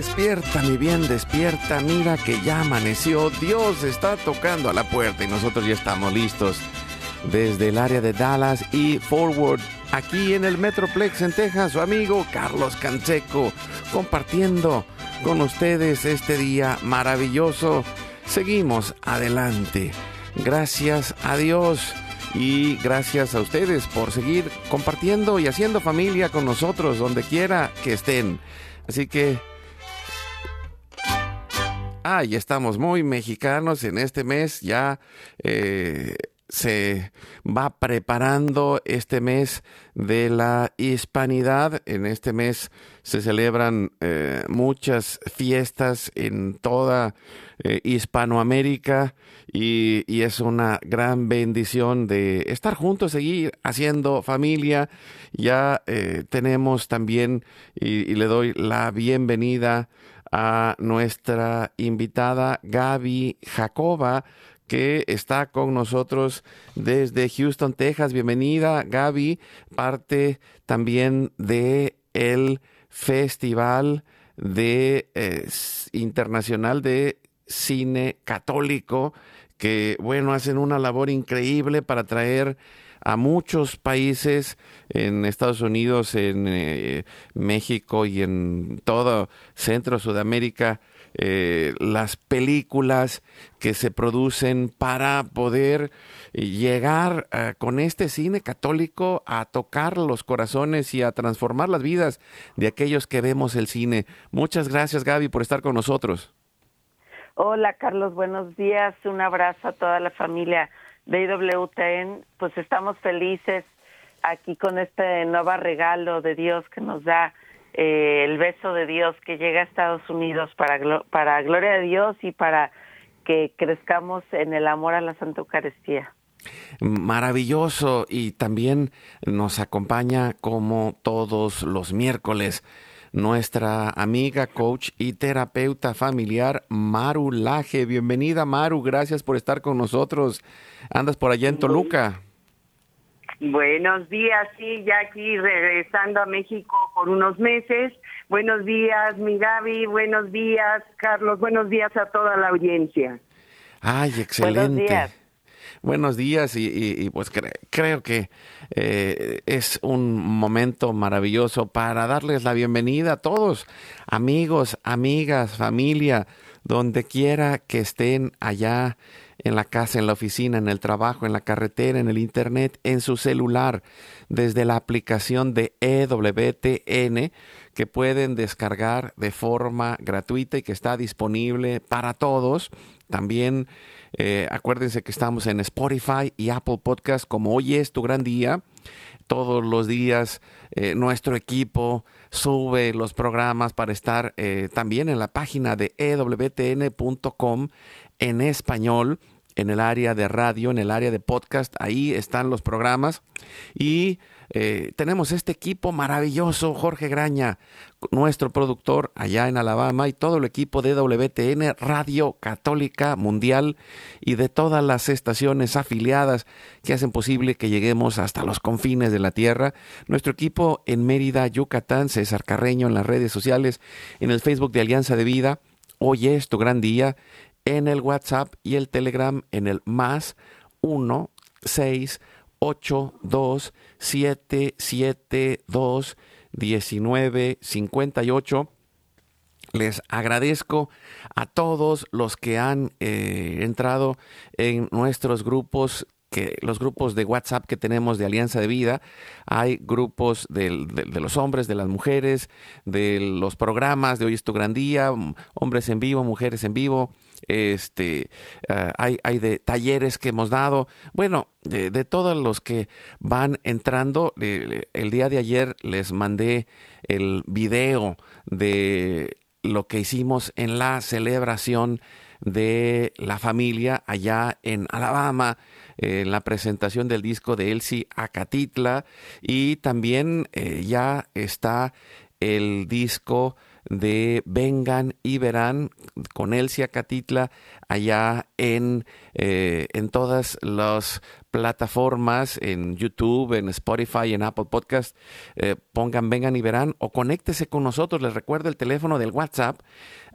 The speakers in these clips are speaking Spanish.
Despierta, mi bien, despierta. Mira que ya amaneció. Dios está tocando a la puerta y nosotros ya estamos listos desde el área de Dallas y Forward, aquí en el Metroplex en Texas, su amigo Carlos Canseco, compartiendo con ustedes este día maravilloso. Seguimos adelante. Gracias a Dios y gracias a ustedes por seguir compartiendo y haciendo familia con nosotros donde quiera que estén. Así que Ah, ya estamos muy mexicanos en este mes, ya eh, se va preparando este mes de la hispanidad. En este mes se celebran eh, muchas fiestas en toda eh, Hispanoamérica y, y, es una gran bendición de estar juntos, seguir haciendo familia. Ya tenemos también, y, y le doy la bienvenida a nuestra invitada Gaby Jacoba, que está con nosotros desde Houston, Texas. Bienvenida, Gaby, parte también de el Festival de eh, Internacional de Cine Católico, que bueno, hacen una labor increíble para traer a muchos países en Estados Unidos, en eh, México y en todo Centro Sudamérica eh, las películas que se producen para poder llegar eh, con este cine católico a tocar los corazones y a transformar las vidas de aquellos que vemos el cine. Muchas gracias Gaby por estar con nosotros. Hola Carlos, buenos días. Un abrazo a toda la familia de pues estamos felices aquí con este nuevo regalo de Dios que nos da eh, el beso de Dios que llega a Estados Unidos para, para gloria de Dios y para que crezcamos en el amor a la Santa Eucaristía. Maravilloso y también nos acompaña como todos los miércoles nuestra amiga, coach y terapeuta familiar Maru Laje. Bienvenida Maru, gracias por estar con nosotros. Andas por allá en Toluca. Buenos días, sí, ya aquí regresando a México por unos meses. Buenos días, mi Gaby, buenos días, Carlos, buenos días a toda la audiencia. Ay, excelente. Buenos días. Buenos días y, pues creo que eh, es un momento maravilloso para darles la bienvenida a todos, amigos, amigas, familia, donde quiera que estén allá en la casa, en la oficina, en el trabajo, en la carretera, en el internet, en su celular, desde la aplicación de EWTN que pueden descargar de forma gratuita y que está disponible para todos. También eh, acuérdense que estamos en Spotify y Apple Podcast como hoy es tu gran día. Todos los días eh, nuestro equipo sube los programas para estar eh, también en la página de ewtn.com en español, en el área de radio, en el área de podcast. Ahí están los programas. Y eh, tenemos este equipo maravilloso, Jorge Graña, nuestro productor allá en Alabama y todo el equipo de WTN, Radio Católica Mundial y de todas las estaciones afiliadas que hacen posible que lleguemos hasta los confines de la tierra. Nuestro equipo en Mérida, Yucatán, César Carreño en las redes sociales, en el Facebook de Alianza de Vida. Hoy es tu gran día en el WhatsApp y el Telegram en el más 1 6 8 2 7 7 2 19 58 Les agradezco a todos los que han eh, entrado en nuestros grupos que los grupos de WhatsApp que tenemos de Alianza de Vida, hay grupos de, los hombres, de las mujeres, de los programas de Hoy es tu gran día, hombres en vivo, mujeres en vivo, este, ah, hay, hay, de talleres que hemos dado, bueno, de, todos los que van entrando, el día de ayer les mandé el video de lo que hicimos en la celebración de la familia allá en Alabama, en la presentación del disco de Elsie Acatitla. Y también eh, ya está el disco de Vengan y Verán con Elsie Acatitla allá en, eh, en todas las plataformas, en YouTube, en Spotify, en Apple Podcast. Eh, pongan, vengan y verán o conéctese con nosotros. Les recuerdo el teléfono del WhatsApp.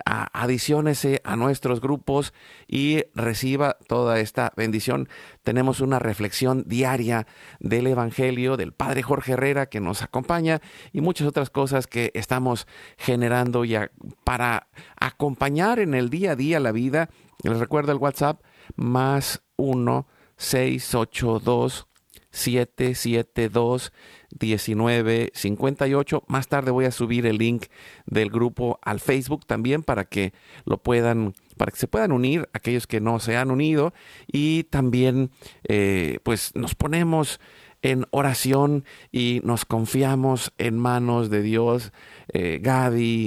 adiciónese a nuestros grupos y reciba toda esta bendición. Tenemos una reflexión diaria del Evangelio del Padre Jorge Herrera que nos acompaña y muchas otras cosas que estamos generando ya para acompañar en el día a día la vida les recuerdo el WhatsApp más 1 682 772 1958. Más tarde voy a subir el link del grupo al Facebook también para que lo puedan, para que se puedan unir aquellos que no se han unido y también eh, pues nos ponemos en oración y nos confiamos en manos de Dios. Eh,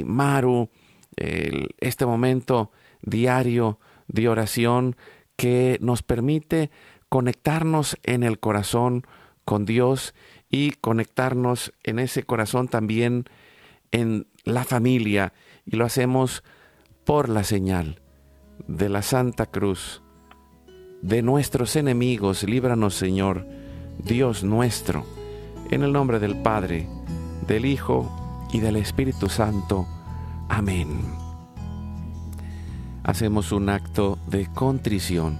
Maru, este momento diario de oración que nos permite conectarnos en el corazón con Dios y conectarnos en ese corazón también en la familia y lo hacemos por la señal de la Santa Cruz. De nuestros enemigos, líbranos Señor, Dios nuestro, en el nombre del Padre, del Hijo y del Espíritu Santo. Amén hacemos un acto de contrición,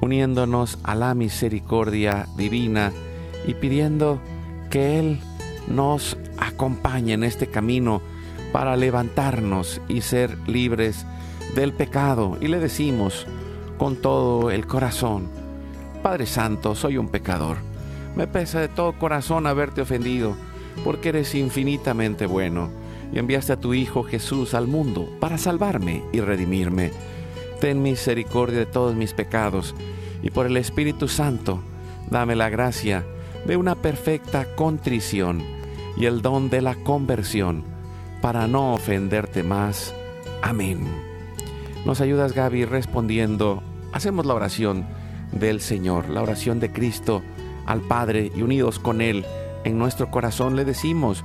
uniéndonos a la misericordia divina y pidiendo que Él nos acompañe en este camino para levantarnos y ser libres del pecado. Y le decimos con todo el corazón, Padre Santo, soy un pecador. Me pesa de todo corazón haberte ofendido, porque eres infinitamente bueno y enviaste a tu Hijo Jesús al mundo para salvarme y redimirme. Ten misericordia de todos mis pecados y por el Espíritu Santo dame la gracia de una perfecta contrición y el don de la conversión para no ofenderte más. Amén. Nos ayudas Gaby respondiendo, hacemos la oración del Señor, la oración de Cristo al Padre y unidos con Él en nuestro corazón le decimos,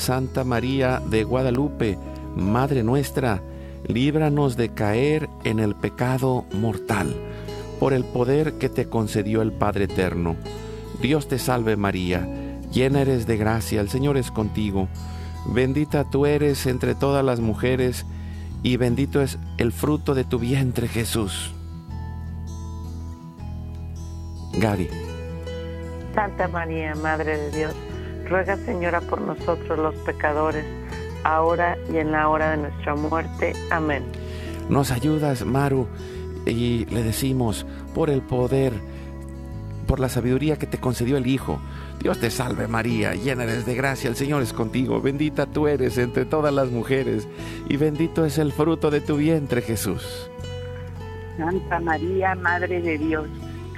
Santa María de Guadalupe, Madre nuestra, líbranos de caer en el pecado mortal, por el poder que te concedió el Padre Eterno. Dios te salve María, llena eres de gracia, el Señor es contigo, bendita tú eres entre todas las mujeres, y bendito es el fruto de tu vientre Jesús. Gary. Santa María, Madre de Dios ruega Señora por nosotros los pecadores, ahora y en la hora de nuestra muerte. Amén. Nos ayudas, Maru, y le decimos, por el poder, por la sabiduría que te concedió el Hijo, Dios te salve María, llena eres de gracia, el Señor es contigo, bendita tú eres entre todas las mujeres, y bendito es el fruto de tu vientre, Jesús. Santa María, Madre de Dios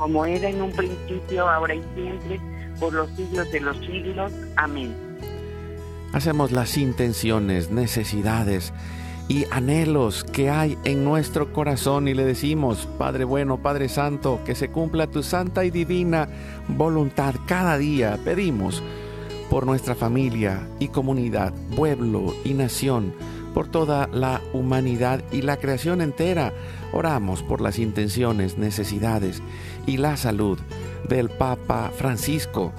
Como era en un principio, ahora y siempre, por los siglos de los siglos. Amén. Hacemos las intenciones, necesidades y anhelos que hay en nuestro corazón y le decimos, Padre bueno, Padre Santo, que se cumpla tu santa y divina voluntad cada día. Pedimos por nuestra familia y comunidad, pueblo y nación, por toda la humanidad y la creación entera. Oramos por las intenciones, necesidades y la salud del Papa Francisco,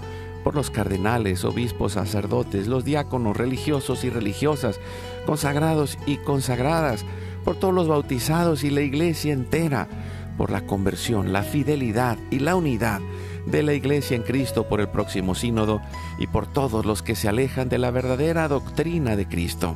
por los cardenales, obispos, sacerdotes, los diáconos religiosos y religiosas, consagrados y consagradas, por todos los bautizados y la iglesia entera, por la conversión, la fidelidad y la unidad de la iglesia en Cristo por el próximo sínodo y por todos los que se alejan de la verdadera doctrina de Cristo.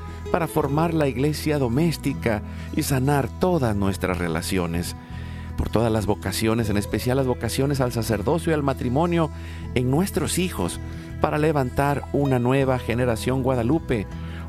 para formar la iglesia doméstica y sanar todas nuestras relaciones. Por todas las vocaciones, en especial las vocaciones al sacerdocio y al matrimonio en nuestros hijos, para levantar una nueva generación guadalupe.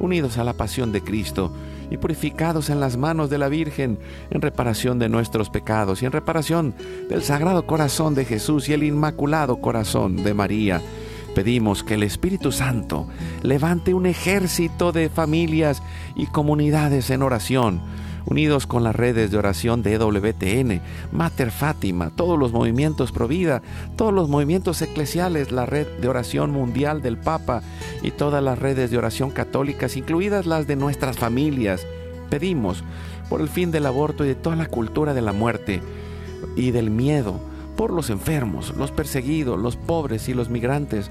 unidos a la pasión de Cristo y purificados en las manos de la Virgen en reparación de nuestros pecados y en reparación del Sagrado Corazón de Jesús y el Inmaculado Corazón de María. Pedimos que el Espíritu Santo levante un ejército de familias y comunidades en oración unidos con las redes de oración de EWTN, Mater Fátima, todos los movimientos Provida, todos los movimientos eclesiales, la red de oración mundial del Papa y todas las redes de oración católicas, incluidas las de nuestras familias. Pedimos por el fin del aborto y de toda la cultura de la muerte y del miedo, por los enfermos, los perseguidos, los pobres y los migrantes,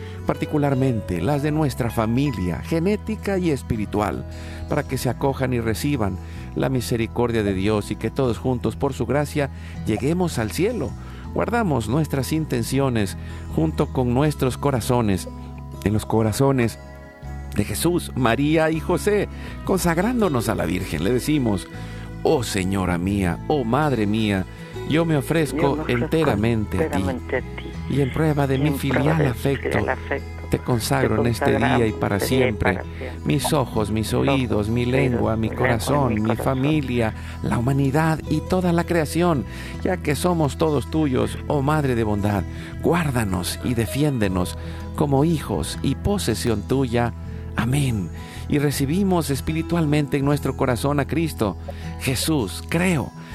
particularmente las de nuestra familia, genética y espiritual, para que se acojan y reciban la misericordia de Dios y que todos juntos, por su gracia, lleguemos al cielo. Guardamos nuestras intenciones junto con nuestros corazones, en los corazones de Jesús, María y José, consagrándonos a la Virgen. Le decimos, oh Señora mía, oh Madre mía, yo me ofrezco, enteramente, a ti y en prueba de mi filial afecto, te consagro en este día y para siempre mis ojos, mis oídos, mi lengua, mi corazón, mi familia, la humanidad y toda la creación, ya que somos todos tuyos, oh Madre de bondad. Guárdanos y defiéndenos como hijos y posesión tuya. Amén. Y recibimos espiritualmente en nuestro corazón a Cristo. Jesús, creo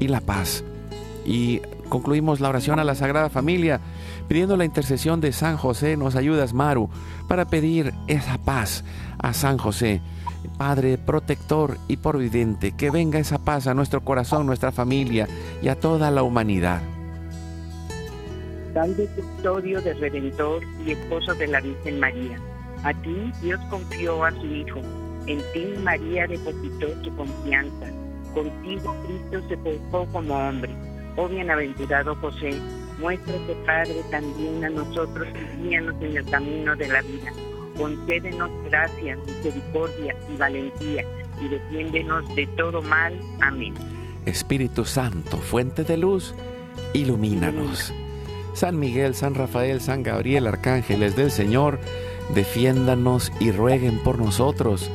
y la paz. Y concluimos la oración a la Sagrada Familia pidiendo la intercesión de San José. Nos ayudas, Maru, para pedir esa paz a San José. Padre protector y providente, que venga esa paz a nuestro corazón, nuestra familia y a toda la humanidad. Salve custodio del Redentor y esposo de la Virgen María. A ti Dios confió a su Hijo. En ti María depositó su confianza. Contigo Cristo se portó como hombre. Oh bienaventurado José, muéstrate Padre también a nosotros y guíanos en el camino de la vida. Concédenos gracia, misericordia y valentía y defiéndenos de todo mal. Amén. Espíritu Santo, fuente de luz, ilumínanos. San Miguel, San Rafael, San Gabriel, arcángeles del Señor, defiéndanos y rueguen por nosotros.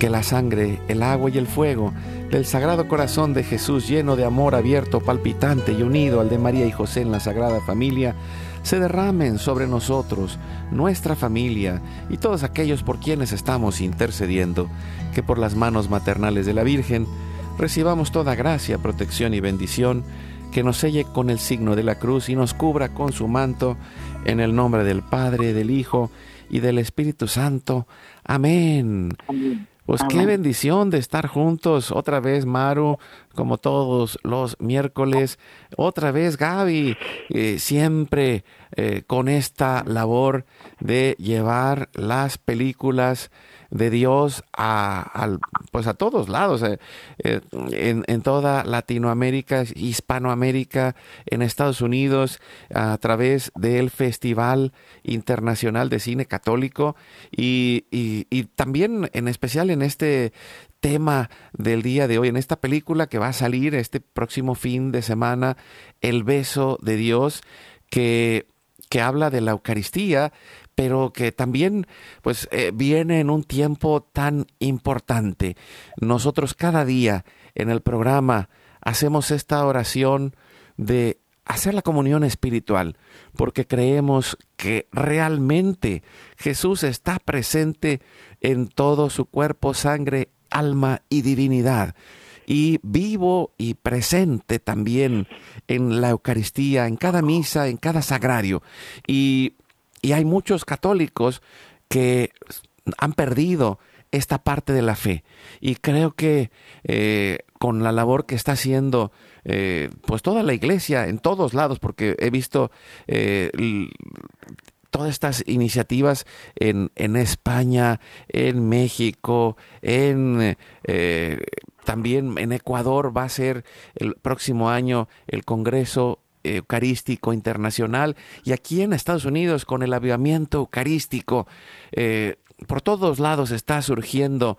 Que la sangre, el agua y el fuego del Sagrado Corazón de Jesús, lleno de amor abierto, palpitante y unido al de María y José en la Sagrada Familia, se derramen sobre nosotros, nuestra familia y todos aquellos por quienes estamos intercediendo, que por las manos maternales de la Virgen recibamos toda gracia, protección y bendición que nos selle con el signo de la cruz y nos cubra con su manto, en el nombre del Padre, del Hijo y del Espíritu Santo. Amén. Pues qué bendición de estar juntos otra vez, Maru, como todos los miércoles. Otra vez, Gaby, eh, siempre eh, con esta labor de llevar las películas de Dios a, pues a todos lados, eh, eh, en, toda Latinoamérica, Hispanoamérica, en Estados Unidos, a través del Festival Internacional de Cine Católico. Y, y también en especial en este tema del día de hoy, en esta película que va a salir este próximo fin de semana, El beso de Dios, que que habla de la Eucaristía, pero que también pues eh, viene en un tiempo tan importante. Nosotros cada día en el programa hacemos esta oración de hacer la comunión espiritual, porque creemos que realmente Jesús está presente en todo su cuerpo, sangre, alma y divinidad y vivo y presente también en la Eucaristía, en cada misa, en cada sagrario. Y y hay muchos católicos que han perdido esta parte de la fe. Y creo que eh, con la labor que está haciendo eh, pues toda la iglesia en todos lados, porque he visto eh, todas estas iniciativas en, en, España, en México, en también en Ecuador va a ser el próximo año el Congreso Eucarístico Internacional y aquí en Estados Unidos con el avivamiento eucarístico. Eh, por todos lados está surgiendo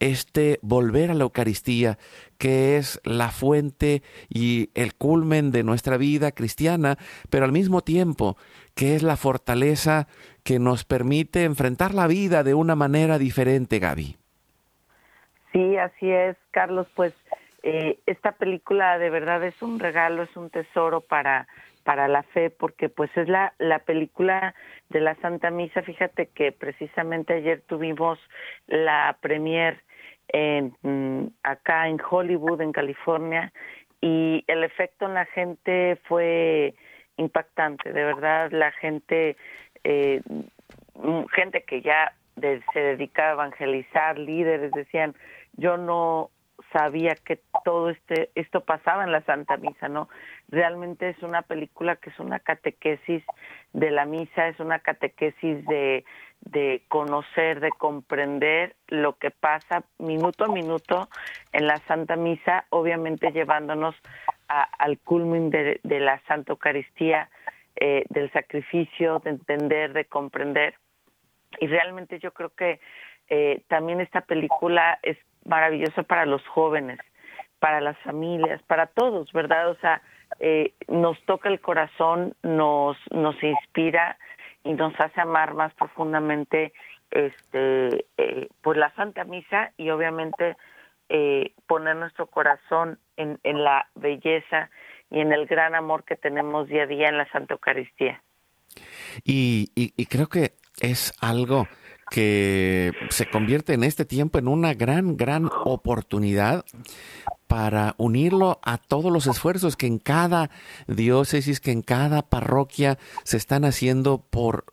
este volver a la Eucaristía, que es la fuente y el culmen de nuestra vida cristiana, pero al mismo tiempo que es la fortaleza que nos permite enfrentar la vida de una manera diferente, Gaby. Sí, así es, Carlos. Pues eh, esta película de verdad es un regalo, es un tesoro para para la fe, porque pues es la, la película de la Santa Misa. Fíjate que precisamente ayer tuvimos la premier en, mm, acá en Hollywood, en California, y el efecto en la gente fue impactante, de verdad, la gente, eh, mm, gente que ya se dedicaba a evangelizar, líderes, decían, yo no sabía que todo este esto pasaba en la Santa Misa, ¿no? Realmente es una película que es una catequesis de la misa, es una catequesis de de conocer, de comprender lo que pasa minuto a minuto en la Santa Misa, obviamente llevándonos al culmin de, la Santa Eucaristía, eh, del sacrificio, de entender, de comprender. Y realmente yo creo que eh, también esta película es maravillosa para los jóvenes, para las familias, para todos, ¿verdad? O sea, eh, nos toca el corazón, nos, nos inspira y nos hace amar más profundamente este eh, pues la Santa Misa y obviamente eh, poner nuestro corazón en, en la belleza y en el gran amor que tenemos día a día en la Santa Eucaristía. Y, y creo que es algo que se convierte en este tiempo en una gran, gran oportunidad para unirlo a todos los esfuerzos que en cada diócesis, que en cada parroquia se están haciendo por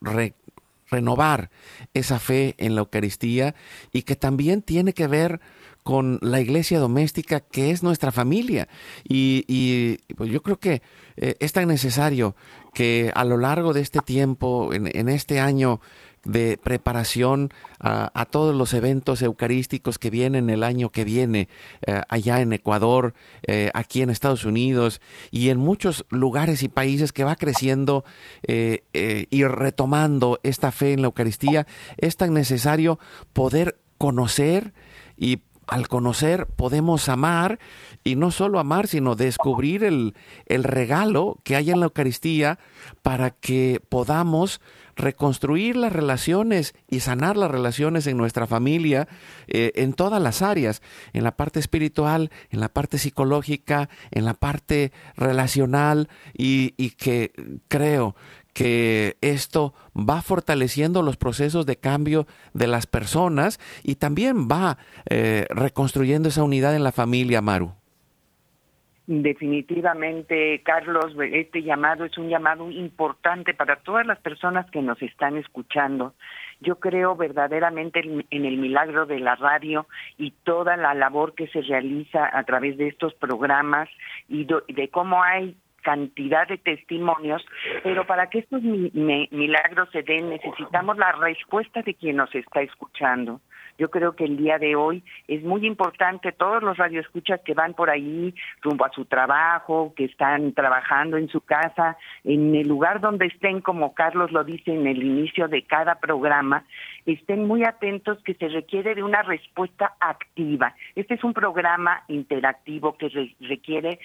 renovar esa fe en la Eucaristía y que también tiene que ver con la iglesia doméstica que es nuestra familia. Y, pues yo creo que eh, es tan necesario que a lo largo de este tiempo, en, este año de preparación a, todos los eventos eucarísticos que vienen el año que viene, eh, allá en Ecuador, eh, aquí en Estados Unidos y en muchos lugares y países que va creciendo y retomando esta fe en la Eucaristía, es tan necesario poder conocer y al conocer podemos amar y no solo amar, sino descubrir el, regalo que hay en la Eucaristía para que podamos reconstruir las relaciones y sanar las relaciones en nuestra familia eh, en todas las áreas, en la parte espiritual, en la parte psicológica, en la parte relacional y, que creo que esto va fortaleciendo los procesos de cambio de las personas y también va eh, reconstruyendo esa unidad en la familia, Maru. Definitivamente, Carlos, este llamado es un llamado importante para todas las personas que nos están escuchando. Yo creo verdaderamente en el milagro de la radio y toda la labor que se realiza a través de estos programas y de cómo hay cantidad de testimonios, pero para que estos milagros se den necesitamos la respuesta de quien nos está escuchando. Yo creo que el día de hoy es muy importante todos los radioescuchas que van por ahí rumbo a su trabajo, que están trabajando en su casa, en el lugar donde estén, como Carlos lo dice en el inicio de cada programa, estén muy atentos que se requiere de una respuesta activa. Este es un programa interactivo que requiere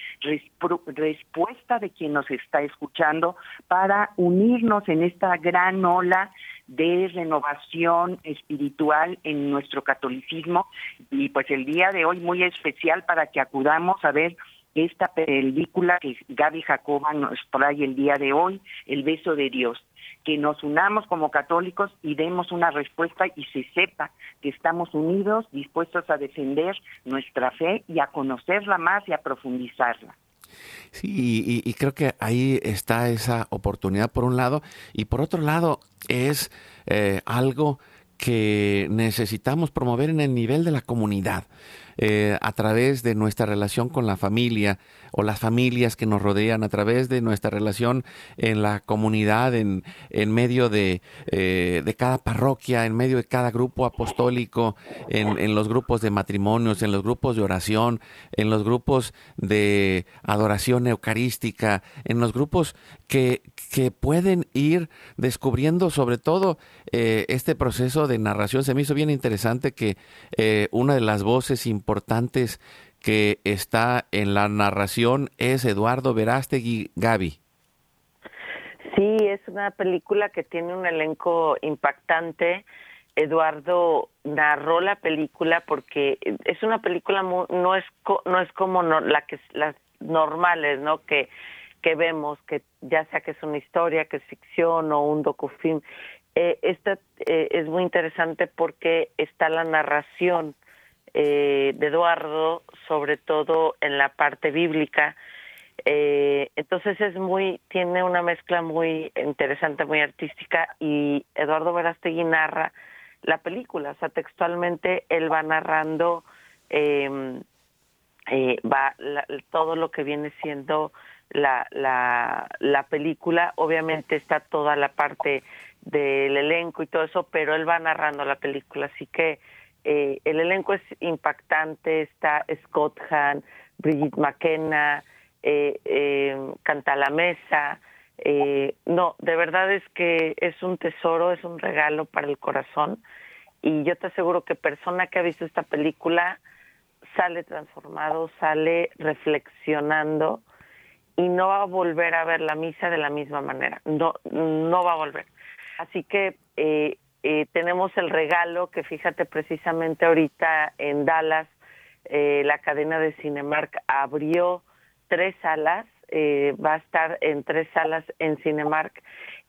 respuesta de quien nos está escuchando para unirnos en esta gran ola de renovación espiritual en nuestro catolicismo y pues el día de hoy muy especial para que acudamos a ver esta película que Gaby Jacoba nos trae el día de hoy, El beso de Dios, que nos unamos como católicos y demos una respuesta y se sepa que estamos unidos, dispuestos a defender nuestra fe y a conocerla más y a profundizarla. Sí, y, creo que ahí está esa oportunidad por un lado, y por otro lado es eh, algo que necesitamos promover en el nivel de la comunidad. Eh, a través de nuestra relación con la familia o las familias que nos rodean, a través de nuestra relación en la comunidad, en, en medio de, eh, de cada parroquia, en medio de cada grupo apostólico, en, en, los grupos de matrimonios, en los grupos de oración, en los grupos de adoración eucarística, en los grupos que, que pueden ir descubriendo sobre todo eh, este proceso de narración. Se me hizo bien interesante que una de las voces importantes importantes que está en la narración es Eduardo Verástegui Gaby. Sí, es una película que tiene un elenco impactante. Eduardo narró la película porque es una película no es no es como la que las normales, ¿no? Que que vemos que ya sea que es una historia, que es ficción o un docufilm. Eh, esta eh, es muy interesante porque está la narración eh, de Eduardo, sobre todo en la parte bíblica. Eh, entonces es muy, tiene una mezcla muy interesante, muy artística y Eduardo Verástegui narra la película, o sea, textualmente él va narrando em, eh, va todo lo que viene siendo la, la, la película, obviamente está toda la parte del elenco y todo eso, pero él va narrando la película, así que eh, el elenco es impactante, está Scott Hahn, Brigitte McKenna, eh, eh, Canta la Mesa. Eh, no, de verdad es que es un tesoro, es un regalo para el corazón. Y yo te aseguro que persona que ha visto esta película sale transformado, sale reflexionando y no va a volver a ver la misa de la misma manera. No, no va a volver. Así que eh, eh, tenemos el regalo que fíjate precisamente ahorita en Dallas, eh, la cadena de Cinemark abrió tres salas, eh, va a estar en tres salas en Cinemark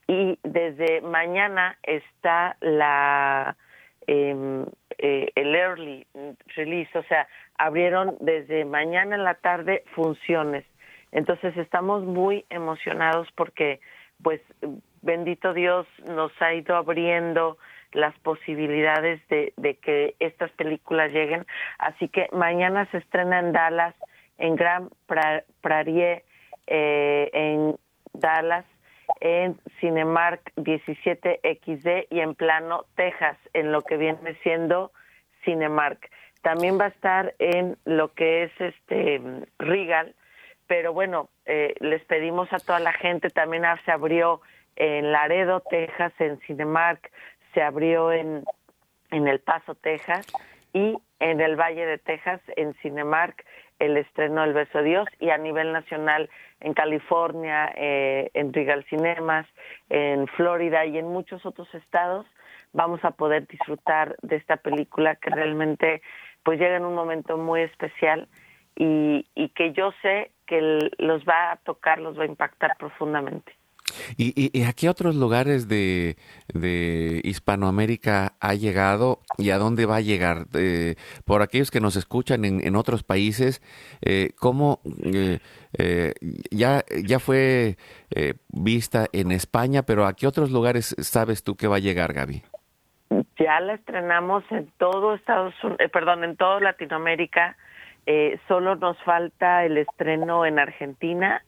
y desde mañana está la em, el early release, o sea, abrieron desde mañana en la tarde funciones. Entonces estamos muy emocionados porque pues bendito Dios nos ha ido abriendo las posibilidades de, que estas películas lleguen. Así que mañana se estrena en Dallas, en Grand Prairie, eh, en Dallas, en Cinemark 17XD y en Plano, Texas, en lo que viene siendo Cinemark. También va a estar en lo que es este Regal, pero bueno, eh, les pedimos a toda la gente, también se abrió en Laredo, Texas, en Cinemark, se abrió en, en El Paso, Texas, y en el Valle de Texas, en Cinemark, el estreno El Beso de Dios, y a nivel nacional en California, eh, en Regal Cinemas, en Florida y en muchos otros estados, vamos a poder disfrutar de esta película que realmente pues llega en un momento muy especial y, y que yo sé que los va a tocar, los va a impactar profundamente. ¿Y, a qué otros lugares de, Hispanoamérica ha llegado y a dónde va a llegar? Eh, por aquellos que nos escuchan en, en otros países, eh, ¿cómo eh, eh ya, ya fue eh, vista en España, pero a qué otros lugares sabes tú que va a llegar, Gaby? Ya la estrenamos en todo Estados Unidos, eh, perdón, en toda Latinoamérica. solo nos falta el estreno en Argentina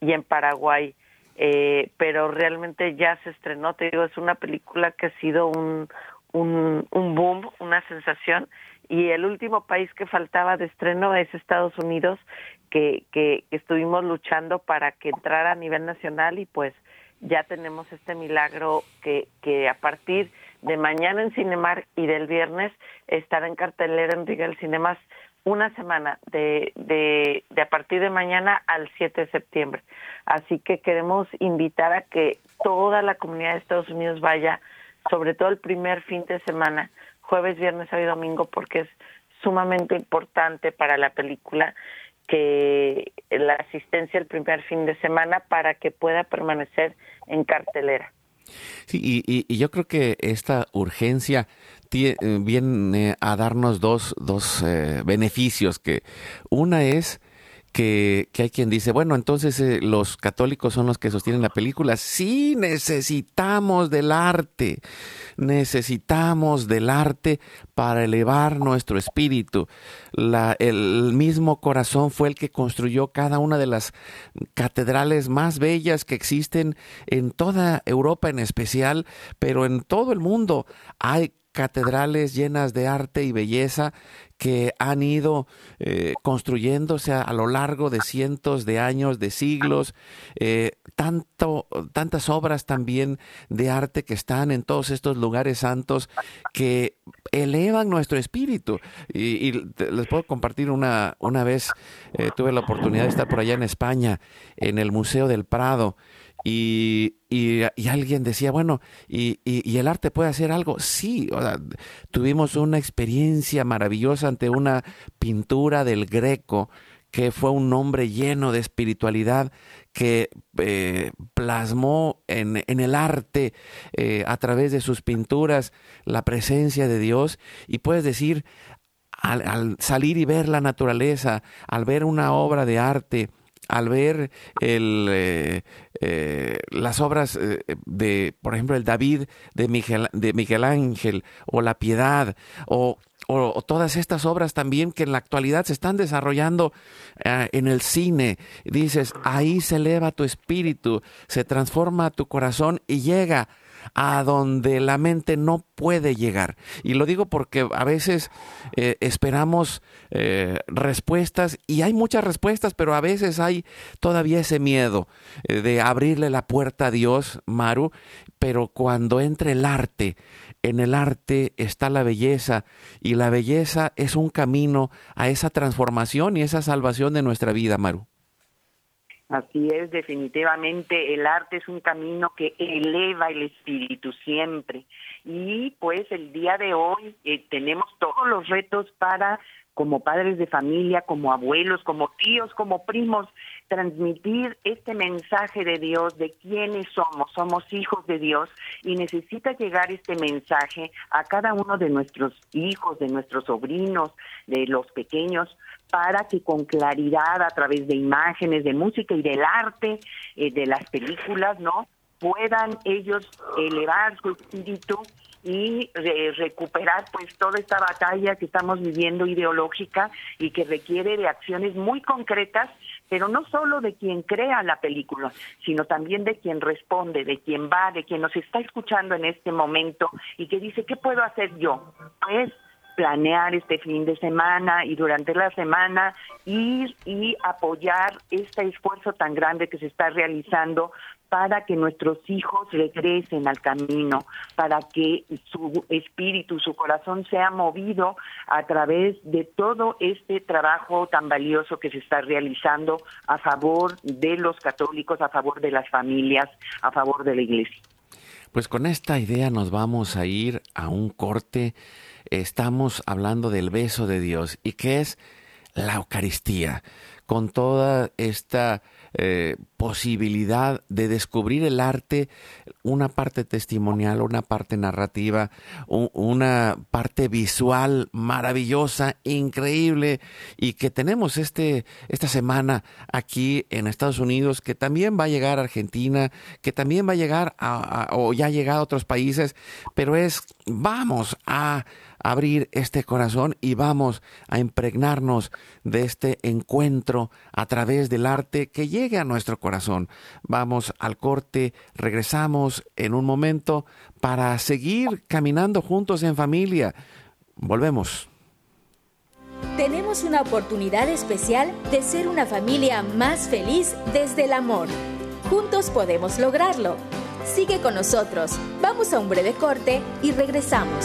y en Paraguay eh, pero realmente ya se estrenó, te digo, es una película que ha sido un, un, un boom, una sensación, y el último país que faltaba de estreno es Estados Unidos, que, que, estuvimos luchando para que entrara a nivel nacional y pues ya tenemos este milagro que, que a partir de mañana en Cinemar y del viernes estará en cartelera en Regal Cinemas una semana de, de, a partir de mañana al 7 de septiembre. Así que queremos invitar a que toda la comunidad de Estados Unidos vaya, sobre todo el primer fin de semana, jueves, viernes, sábado y domingo, porque es sumamente importante para la película que la asistencia el primer fin de semana para que pueda permanecer en cartelera. Sí, y, yo creo que esta urgencia viene a darnos dos, dos eh, beneficios, que una es que, hay quien dice, bueno, entonces eh, los católicos son los que sostienen la película. Sí, necesitamos del arte, necesitamos del arte para elevar nuestro espíritu. La, el mismo corazón fue el que construyó cada una de las catedrales más bellas que existen en toda Europa en especial, pero en todo el mundo hay catedrales llenas de arte y belleza que han ido eh, construyéndose a, lo largo de cientos de años, de siglos, eh, tanto, tantas obras también de arte que están en todos estos lugares santos que elevan nuestro espíritu. Y, les puedo compartir una, una vez, eh, tuve la oportunidad de estar por allá en España, en el Museo del Prado, y, y, alguien decía, bueno, ¿y, y, el arte puede hacer algo? Sí, tuvimos una experiencia maravillosa ante una pintura del Greco que fue un hombre lleno de espiritualidad que eh, plasmó en, en, el arte eh, a través de sus pinturas la presencia de Dios y puedes decir, al, al salir y ver la naturaleza, al ver una obra de arte, al ver eh, eh, las obras eh, de, por ejemplo, el David de Miguel, de Miguel Ángel o La Piedad o, todas estas obras también que en la actualidad se están desarrollando en el cine, dices, ahí se eleva tu espíritu, se transforma tu corazón y llega a donde la mente no puede llegar. Y lo digo porque a veces eh, esperamos eh, respuestas y hay muchas respuestas, pero a veces hay todavía ese miedo eh, de abrirle la puerta a Dios, Maru, pero cuando entre el arte, en el arte está la belleza y la belleza es un camino a esa transformación y esa salvación de nuestra vida, Maru. Así es, definitivamente el arte es un camino que eleva el espíritu siempre. Y pues el día de hoy eh, tenemos todos los retos para, como padres de familia, como abuelos, como tíos, como primos, transmitir este mensaje de Dios, de quiénes somos, somos hijos de Dios y necesita llegar este mensaje a cada uno de nuestros hijos, de nuestros sobrinos, de los pequeños, para que con claridad a través de imágenes, de música y del arte, eh, de las películas, ¿no? puedan ellos elevar su espíritu y recuperar pues toda esta batalla que estamos viviendo ideológica y que requiere de acciones muy concretas, pero no solo de quien crea la película, sino también de quien responde, de quien va, de quien nos está escuchando en este momento y que dice, ¿qué puedo hacer yo? Pues planear este fin de semana y durante la semana ir y apoyar este esfuerzo tan grande que se está realizando para que nuestros hijos regresen al camino, para que su espíritu, su corazón sea movido a través de todo este trabajo tan valioso que se está realizando a favor de los católicos, a favor de las familias, a favor de la iglesia. Pues con esta idea nos vamos a ir a un corte. Estamos hablando del beso de Dios y que es la Eucaristía, con toda esta eh, posibilidad de descubrir el arte, una parte testimonial, una parte narrativa, una parte visual maravillosa, increíble, y que tenemos este, esta semana aquí en Estados Unidos, que también va a llegar a Argentina, que también va a llegar a, o ya ha llegado a otros países, pero es, vamos a abrir este corazón y vamos a impregnarnos de este encuentro a través del arte que llegue a nuestro corazón. Vamos al corte, regresamos en un momento para seguir caminando juntos en familia. Volvemos. Tenemos una oportunidad especial de ser una familia más feliz desde el amor. Juntos podemos lograrlo. Sigue con nosotros. Vamos a un breve corte y regresamos.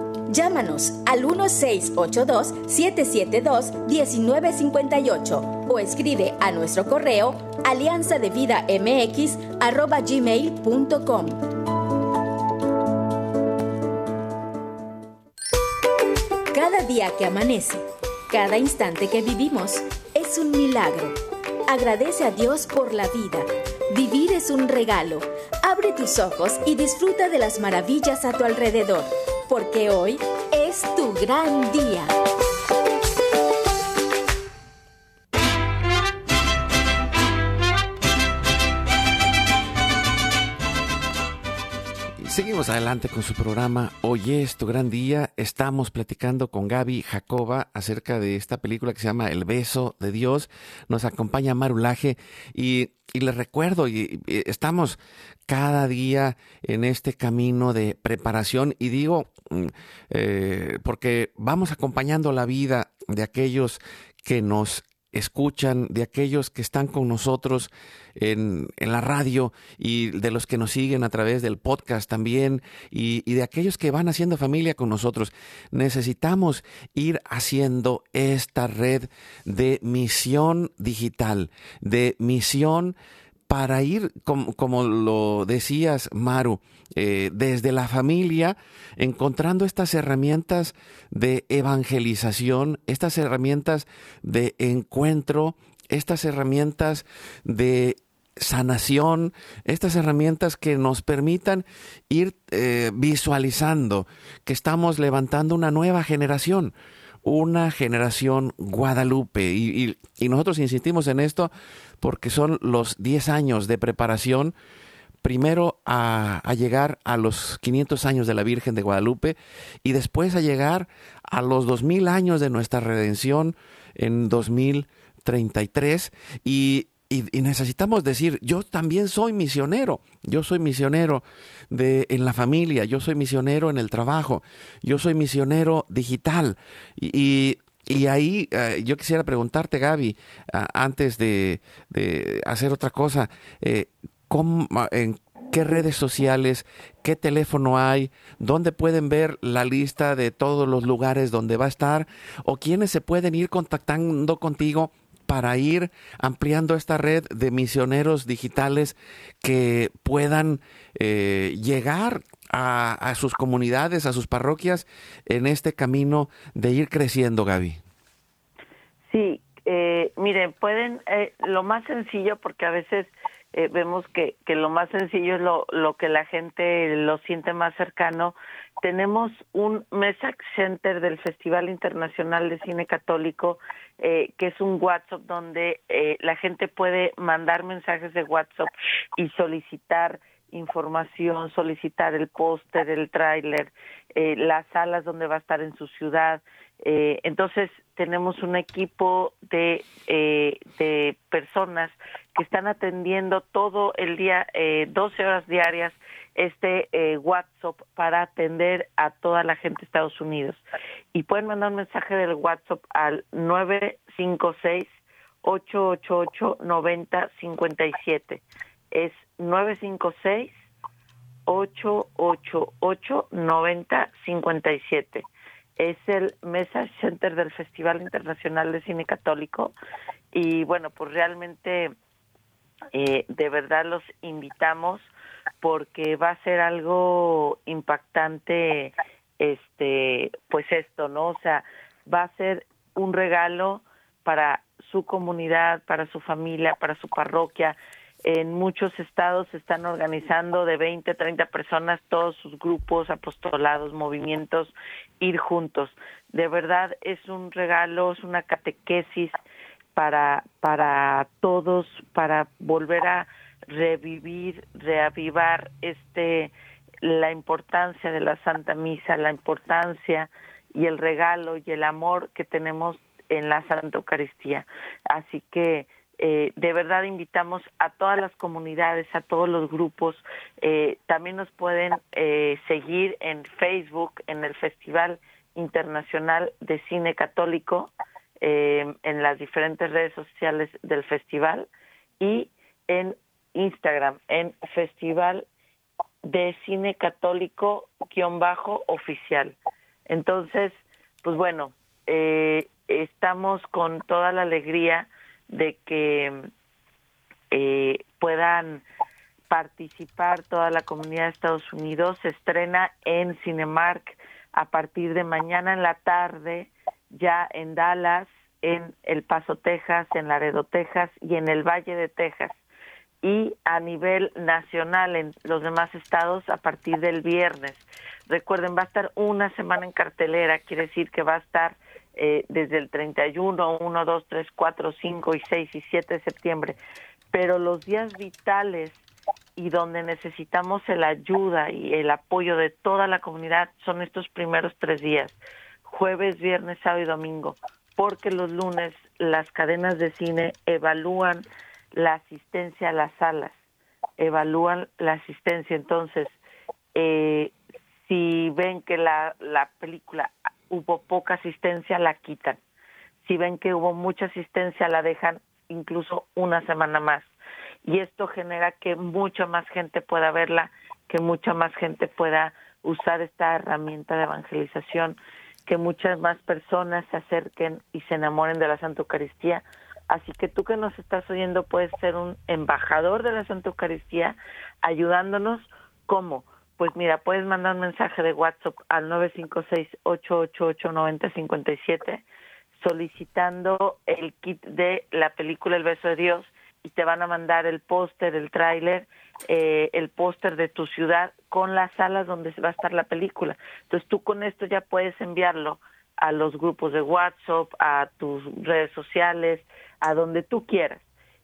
Llámanos al 1682-772-1958 o escribe a nuestro correo alianza de vida mx gmail.com. Cada día que amanece, cada instante que vivimos, es un milagro. Agradece a Dios por la vida. Vivir es un regalo. Abre tus ojos y disfruta de las maravillas a tu alrededor porque hoy es tu gran día. Seguimos adelante con su programa Hoy es tu gran día. Estamos platicando con Gaby Jacoba acerca de esta película que se llama El beso de Dios. Nos acompaña Marulaje y, y les recuerdo, y, estamos cada día en este camino de preparación y digo, mm, eh, porque vamos acompañando la vida de aquellos que nos escuchan, de aquellos que están con nosotros en, la radio y de los que nos siguen a través del podcast también y, y de aquellos que van haciendo familia con nosotros. Necesitamos ir haciendo esta red de misión digital, de misión para ir, como, lo decías, Maru, eh, desde la familia, encontrando estas herramientas de evangelización, estas herramientas de encuentro, estas herramientas de sanación, estas herramientas que nos permitan ir eh, visualizando que estamos levantando una nueva generación, una generación Guadalupe. y nosotros insistimos en esto porque son los 10 años de preparación primero a, llegar a los 500 años de la Virgen de Guadalupe y después a llegar a los 2000 años de nuestra redención en 2033 y, y, necesitamos decir, yo también soy misionero, yo soy misionero de, en la familia, yo soy misionero en el trabajo, yo soy misionero digital. Y, y ahí eh, yo quisiera preguntarte, Gaby, antes de, de, hacer otra cosa, eh, ¿en qué redes sociales, qué teléfono hay, dónde pueden ver la lista de todos los lugares donde va a estar o quiénes se pueden ir contactando contigo para ir ampliando esta red de misioneros digitales que puedan eh, llegar a, sus comunidades, a sus parroquias, en este camino de ir creciendo, Gaby? Sí, eh, miren, pueden, eh, lo más sencillo, porque a veces vemos que, que lo más sencillo es lo, lo que la gente lo siente más cercano, tenemos un Message Center del Festival Internacional de Cine Católico, eh, que es un WhatsApp donde eh, la gente puede mandar mensajes de WhatsApp y solicitar información, solicitar el póster, el tráiler, eh, las salas donde va a estar en su ciudad. Entonces tenemos un equipo de, de personas que están atendiendo todo el día, 12 horas diarias, este eh, WhatsApp para atender a toda la gente de Estados Unidos. Y pueden mandar un mensaje del WhatsApp al 956 888 9057. Es 956 888 9057. Es el Message Center del Festival Internacional de Cine Católico. Y bueno, pues realmente eh, de verdad los invitamos porque va a ser algo impactante este pues esto no o sea va a ser un regalo para su comunidad para su familia para su parroquia en muchos estados se están organizando de 20, 30 personas, todos sus grupos, apostolados, movimientos, ir juntos. De verdad es un regalo, es una catequesis para, para todos, para volver a revivir, reavivar este la importancia de la Santa Misa, la importancia y el regalo y el amor que tenemos en la Santa Eucaristía. Así que eh, de verdad invitamos a todas las comunidades, a todos los grupos. Eh, también nos pueden eh, seguir en Facebook, en el Festival Internacional de Cine Católico, en las diferentes redes sociales del festival y en Instagram en Festival de Cine Católico bajo oficial. Entonces, pues bueno, eh, estamos con toda la alegría de que eh, puedan participar toda la comunidad de Estados Unidos. Se estrena en Cinemark a partir de mañana en la tarde, ya en Dallas, en El Paso, Texas, en Laredo, Texas y en el Valle de Texas y a nivel nacional en los demás estados a partir del viernes. Recuerden, va a estar una semana en cartelera, quiere decir que va a estar eh, desde el 31, 1, 2, 3, 4, 5 y 6 y 7 de septiembre. Pero los días vitales y donde necesitamos la ayuda y el apoyo de toda la comunidad son estos primeros tres días, jueves, viernes, sábado y domingo, porque los lunes las cadenas de cine evalúan la asistencia a las salas, evalúan la asistencia. Entonces, eh, si ven que la, la película hubo poca asistencia, la quitan. Si ven que hubo mucha asistencia, la dejan incluso una semana más. Y esto genera que mucha más gente pueda verla, que mucha más gente pueda usar esta herramienta de evangelización, que muchas más personas se acerquen y se enamoren de la Santa Eucaristía, Así que tú que nos estás oyendo puedes ser un embajador de la Santa Eucaristía ayudándonos. ¿Cómo? Pues mira, puedes mandar un mensaje de WhatsApp al 956-888-9057 solicitando el kit de la película El Beso de Dios y te van a mandar el póster, el tráiler, eh, el póster de tu ciudad con las salas donde va a estar la película. Entonces tú con esto ya puedes enviarlo a los grupos de WhatsApp, a tus redes sociales, a donde tú quieras.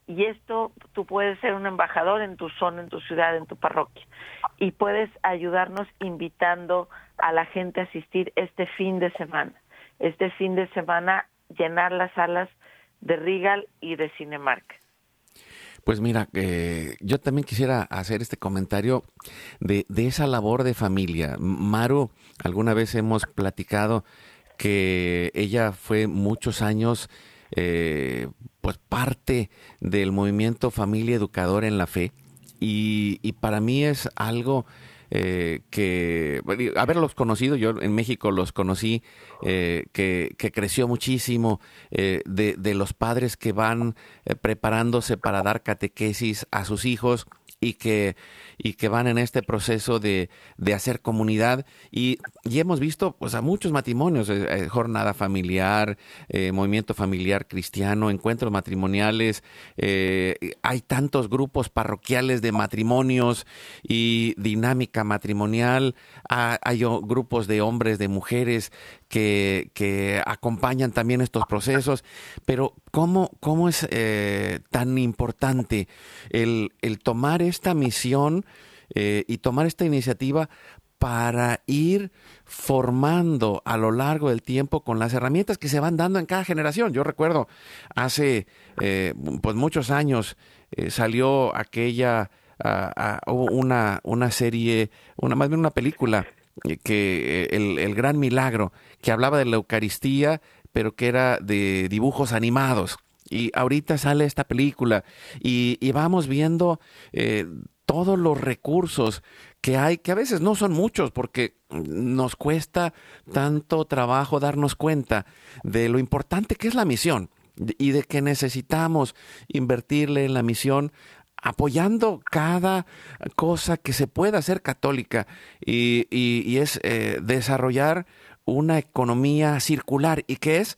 Y esto tú puedes ser un embajador en tu zona, en tu ciudad, en tu parroquia. Y puedes ayudarnos invitando a la gente a asistir este fin de semana. Este fin de semana llenar las salas de Regal y de Cinemark. Pues mira, eh, yo también quisiera hacer este comentario de, de, esa labor de familia. Maru, alguna vez hemos platicado que ella fue muchos años eh, pues parte del movimiento Familia Educadora en la Fe. Y, para mí es algo eh, que haberlos conocido, yo en México los conocí, eh, que, creció muchísimo, de, los padres que van preparándose para dar catequesis a sus hijos y que, y que van en este proceso de, de hacer comunidad. Y, y, hemos visto pues, a muchos matrimonios, eh, eh, jornada familiar, eh, movimiento familiar cristiano, encuentros matrimoniales. Hay tantos grupos parroquiales de matrimonios y dinámica matrimonial. hay grupos de hombres, de mujeres que, acompañan también estos procesos, pero ¿cómo, cómo es eh, tan importante el, tomar esta misión eh, y tomar esta iniciativa para ir formando a lo largo del tiempo con las herramientas que se van dando en cada generación. Yo recuerdo hace eh, pues muchos años eh, salió aquella uh, una, una serie, una más bien una película que el, el, gran milagro que hablaba de la Eucaristía, pero que era de dibujos animados. Y ahorita sale esta película y, y vamos viendo eh, todos los recursos que hay, que a veces no son muchos porque nos cuesta tanto trabajo darnos cuenta de lo importante que es la misión y de que necesitamos invertirle en la misión apoyando cada cosa que se pueda hacer católica y, es eh, desarrollar una economía circular y que es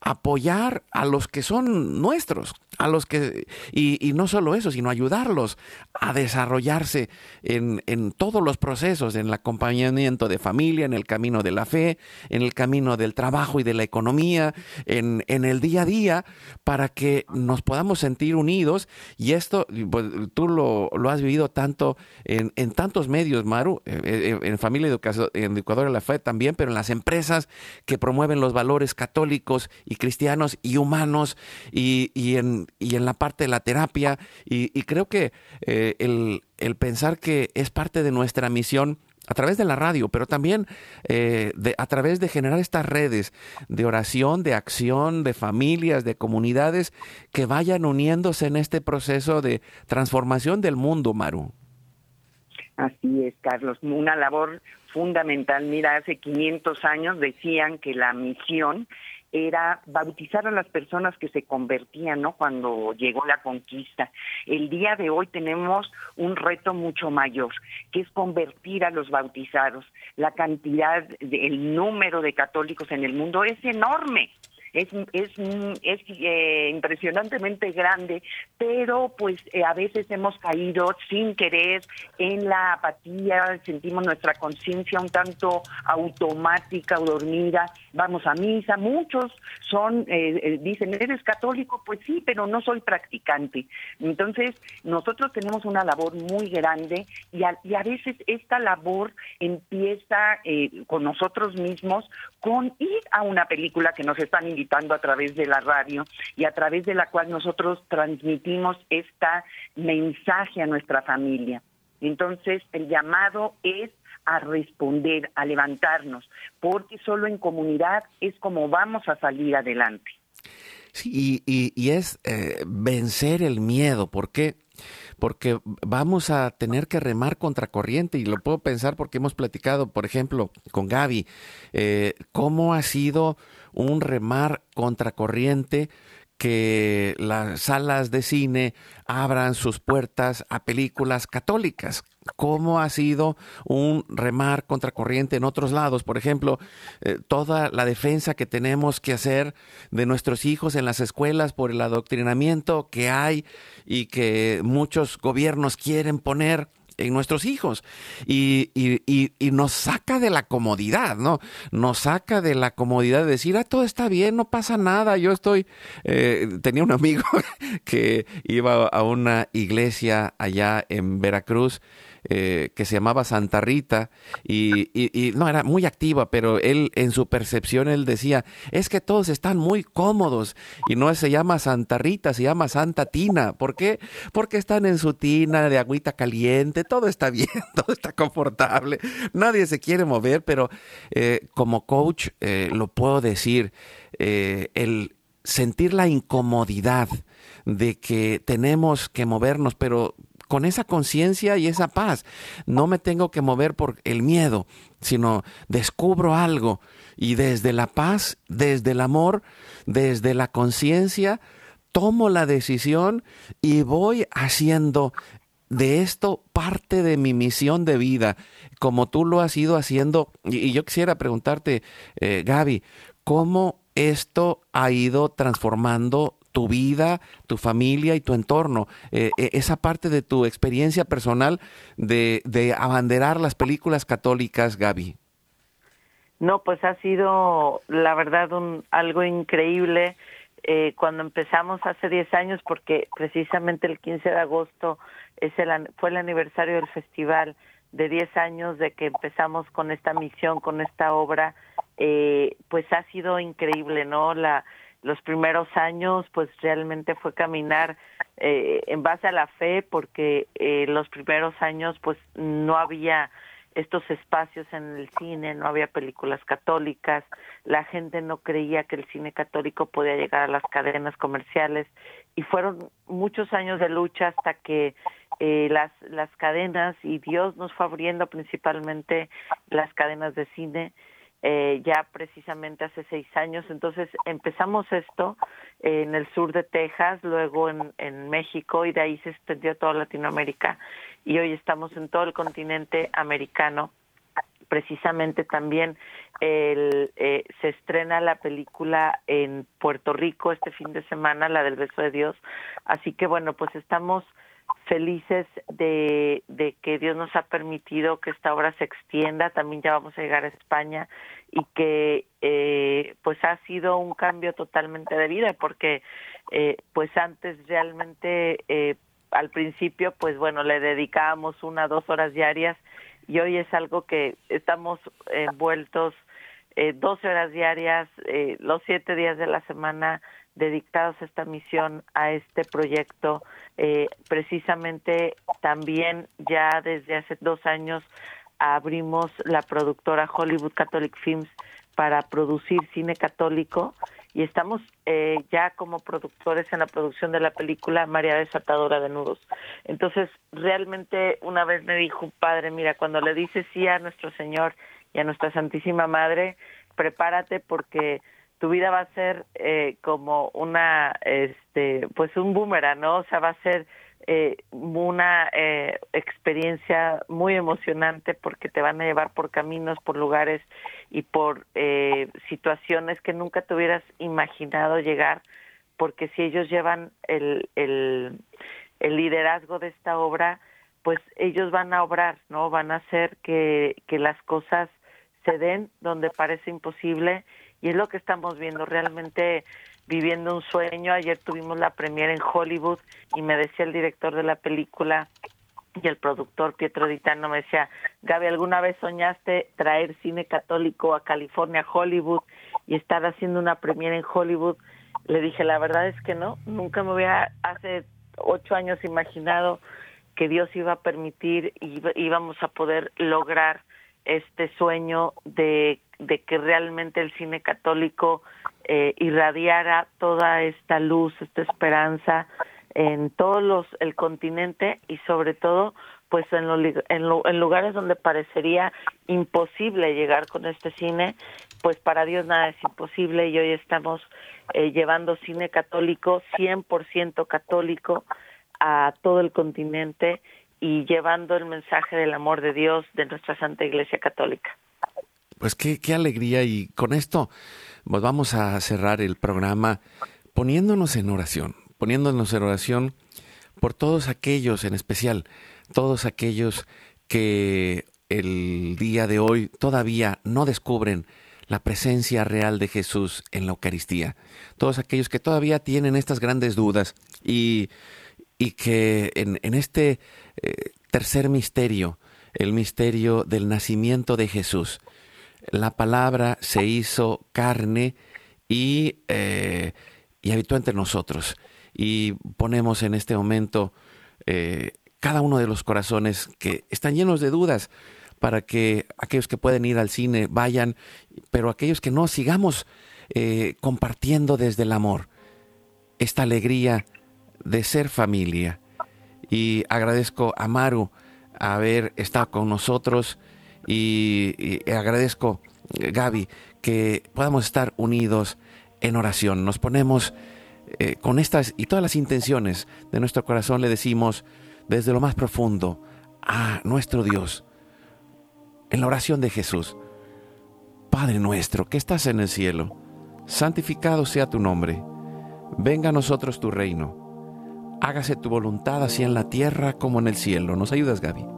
apoyar a los que son nuestros, a los que, y, no solo eso, sino ayudarlos a desarrollarse en, en, todos los procesos, en el acompañamiento de familia, en el camino de la fe, en el camino del trabajo y de la economía, en, en el día a día, para que nos podamos sentir unidos. Y esto, pues, tú lo, lo, has vivido tanto en, en tantos medios, Maru, en, en Familia en Educadora de la Fe también, pero en las empresas que promueven los valores católicos y cristianos y humanos y, y en y en la parte de la terapia. Y, creo que eh, el, el, pensar que es parte de nuestra misión a través de la radio, pero también eh, de, a través de generar estas redes de oración, de acción, de familias, de comunidades que vayan uniéndose en este proceso de transformación del mundo, Maru. Así es, Carlos, una labor fundamental. Mira, hace 500 años decían que la misión era bautizar a las personas que se convertían, ¿no? Cuando llegó la conquista. El día de hoy tenemos un reto mucho mayor, que es convertir a los bautizados. La cantidad, el número de católicos en el mundo es enorme es, es, es eh, impresionantemente grande, pero pues eh, a veces hemos caído sin querer en la apatía, sentimos nuestra conciencia un tanto automática o dormida, vamos a misa, muchos son, eh, dicen, ¿eres católico? Pues sí, pero no soy practicante. Entonces, nosotros tenemos una labor muy grande y a, y a veces esta labor empieza con nosotros mismos, con ir a una película que nos están invitando a través de la radio y a través de la cual nosotros transmitimos este mensaje a nuestra familia. Entonces, el llamado es a responder, a levantarnos, porque solo en comunidad es como vamos a salir adelante. Sí, y, es eh, vencer el miedo, porque porque vamos a tener que remar contra corriente y lo puedo pensar porque hemos platicado, por ejemplo, con Gaby, eh, cómo ha sido un remar contra corriente que las salas de cine abran sus puertas a películas católicas. ¿Cómo ha sido un remar contracorriente en otros lados? Por ejemplo, eh, toda la defensa que tenemos que hacer de nuestros hijos en las escuelas por el adoctrinamiento que hay y que muchos gobiernos quieren poner en nuestros hijos y, nos saca de la comodidad, ¿no? Nos saca de la comodidad de decir, ah, todo está bien, no pasa nada, yo estoy... Eh, tenía un amigo que iba a una iglesia allá en Veracruz eh, que se llamaba Santa Rita y, no era muy activa, pero él en su percepción él decía, es que todos están muy cómodos y no se llama Santa Rita, se llama Santa Tina. ¿Por qué? Porque están en su tina de agüita caliente, todo está bien, todo está confortable, nadie se quiere mover, pero eh, como coach eh, lo puedo decir, el sentir la incomodidad de que tenemos que movernos, pero con esa conciencia y esa paz. No me tengo que mover por el miedo, sino descubro algo y desde la paz, desde el amor, desde la conciencia, tomo la decisión y voy haciendo de esto parte de mi misión de vida, como tú lo has ido haciendo. Y, yo quisiera preguntarte, eh, Gaby, ¿cómo esto ha ido transformando tu vida, tu familia y tu entorno. Eh, eh, esa parte de tu experiencia personal de, abanderar las películas católicas, Gaby. No, pues ha sido, la verdad, un, algo increíble. Eh, cuando empezamos hace 10 años, porque precisamente el 15 de agosto es el, fue el aniversario del festival de 10 años de que empezamos con esta misión, con esta obra, pues ha sido increíble, ¿no? La, los primeros años pues realmente fue caminar eh, en base a la fe porque eh, los primeros años pues no había estos espacios en el cine, no había películas católicas, la gente no creía que el cine católico podía llegar a las cadenas comerciales y fueron muchos años de lucha hasta que eh, las, las cadenas y Dios nos fue abriendo principalmente las cadenas de cine eh, ya precisamente hace seis años. Entonces empezamos esto en el sur de Texas, luego en, en México y de ahí se extendió a toda Latinoamérica y hoy estamos en todo el continente americano. Precisamente también el, eh, se estrena la película en Puerto Rico este fin de semana, la del beso de Dios. Así que bueno, pues estamos felices de, de, que Dios nos ha permitido que esta obra se extienda, también ya vamos a llegar a España y que eh, pues ha sido un cambio totalmente de vida porque eh, pues antes realmente eh, al principio pues bueno le dedicábamos una dos horas diarias y hoy es algo que estamos envueltos eh, 12 horas diarias eh, los siete días de la semana dedicados a esta misión, a este proyecto. Eh, precisamente también ya desde hace dos años abrimos la productora Hollywood Catholic Films para producir cine católico y estamos eh, ya como productores en la producción de la película María Desatadora de Nudos. Entonces, realmente una vez me dijo padre, mira, cuando le dices sí a nuestro Señor y a nuestra Santísima Madre, prepárate porque tu vida va a ser eh, como una, este, pues un boomerang, ¿no? O sea, va a ser eh, una eh, experiencia muy emocionante porque te van a llevar por caminos, por lugares y por eh, situaciones que nunca te hubieras imaginado llegar, porque si ellos llevan el, el, el liderazgo de esta obra, pues ellos van a obrar, ¿no? Van a hacer que, que las cosas se den donde parece imposible y es lo que estamos viendo realmente viviendo un sueño. Ayer tuvimos la premiere en Hollywood y me decía el director de la película y el productor Pietro Ditano me decía, Gaby, ¿alguna vez soñaste traer cine católico a California, Hollywood y estar haciendo una premiere en Hollywood? Le dije, la verdad es que no, nunca me había hace ocho años imaginado que Dios iba a permitir y íbamos a poder lograr este sueño de, de que realmente el cine católico eh, irradiara toda esta luz, esta esperanza en todos los el continente y sobre todo pues en, en, lugares donde parecería imposible llegar con este cine, pues para Dios nada es imposible y hoy estamos eh, llevando cine católico, 100% católico a todo el continente y llevando el mensaje del amor de Dios de nuestra Santa Iglesia Católica. Pues qué, qué alegría y con esto pues vamos a cerrar el programa poniéndonos en oración, poniéndonos en oración por todos aquellos, en especial todos aquellos que el día de hoy todavía no descubren la presencia real de Jesús en la Eucaristía. Todos aquellos que todavía tienen estas grandes dudas y, y que en, este eh, tercer misterio, el misterio del nacimiento de Jesús, la palabra se hizo carne y, eh, y habitó entre nosotros. Y ponemos en este momento eh, cada uno de los corazones que están llenos de dudas para que aquellos que pueden ir al cine vayan, pero aquellos que no sigamos eh, compartiendo desde el amor esta alegría de ser familia. Y agradezco a Maru haber estado con nosotros y, agradezco, Gaby, que podamos estar unidos en oración. Nos ponemos eh, con estas y todas las intenciones de nuestro corazón, le decimos desde lo más profundo a nuestro Dios, en la oración de Jesús. Padre nuestro que estás en el cielo, santificado sea tu nombre, venga a nosotros tu reino, hágase tu voluntad así en la tierra como en el cielo. ¿Nos ayudas, Gaby?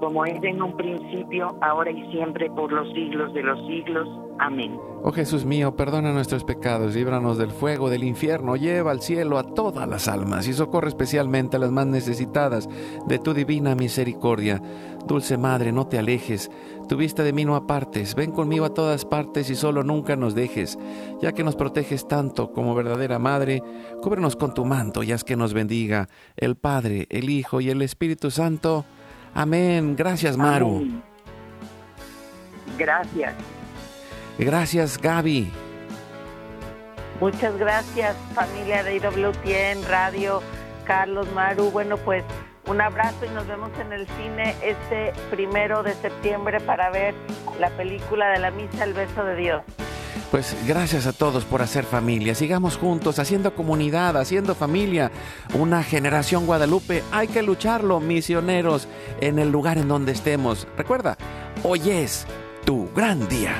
Como es en un principio, ahora y siempre, por los siglos de los siglos. Amén. Oh Jesús mío, perdona nuestros pecados, líbranos del fuego del infierno, lleva al cielo a todas las almas y socorre especialmente a las más necesitadas de tu divina misericordia. Dulce Madre, no te alejes, tu vista de mí no apartes, ven conmigo a todas partes y solo nunca nos dejes, ya que nos proteges tanto como verdadera Madre, cúbrenos con tu manto y haz que nos bendiga el Padre, el Hijo y el Espíritu Santo. Amén. Gracias, Maru. Gracias. Gracias, Gaby. Muchas gracias, familia de IWTN Radio, Carlos Maru. Bueno, pues un abrazo y nos vemos en el cine este primero de septiembre para ver la película de la misa El beso de Dios. Pues gracias a todos por hacer familia. Sigamos juntos, haciendo comunidad, haciendo familia. Una generación Guadalupe, hay que lucharlo, misioneros, en el lugar en donde estemos. Recuerda, hoy es tu gran día.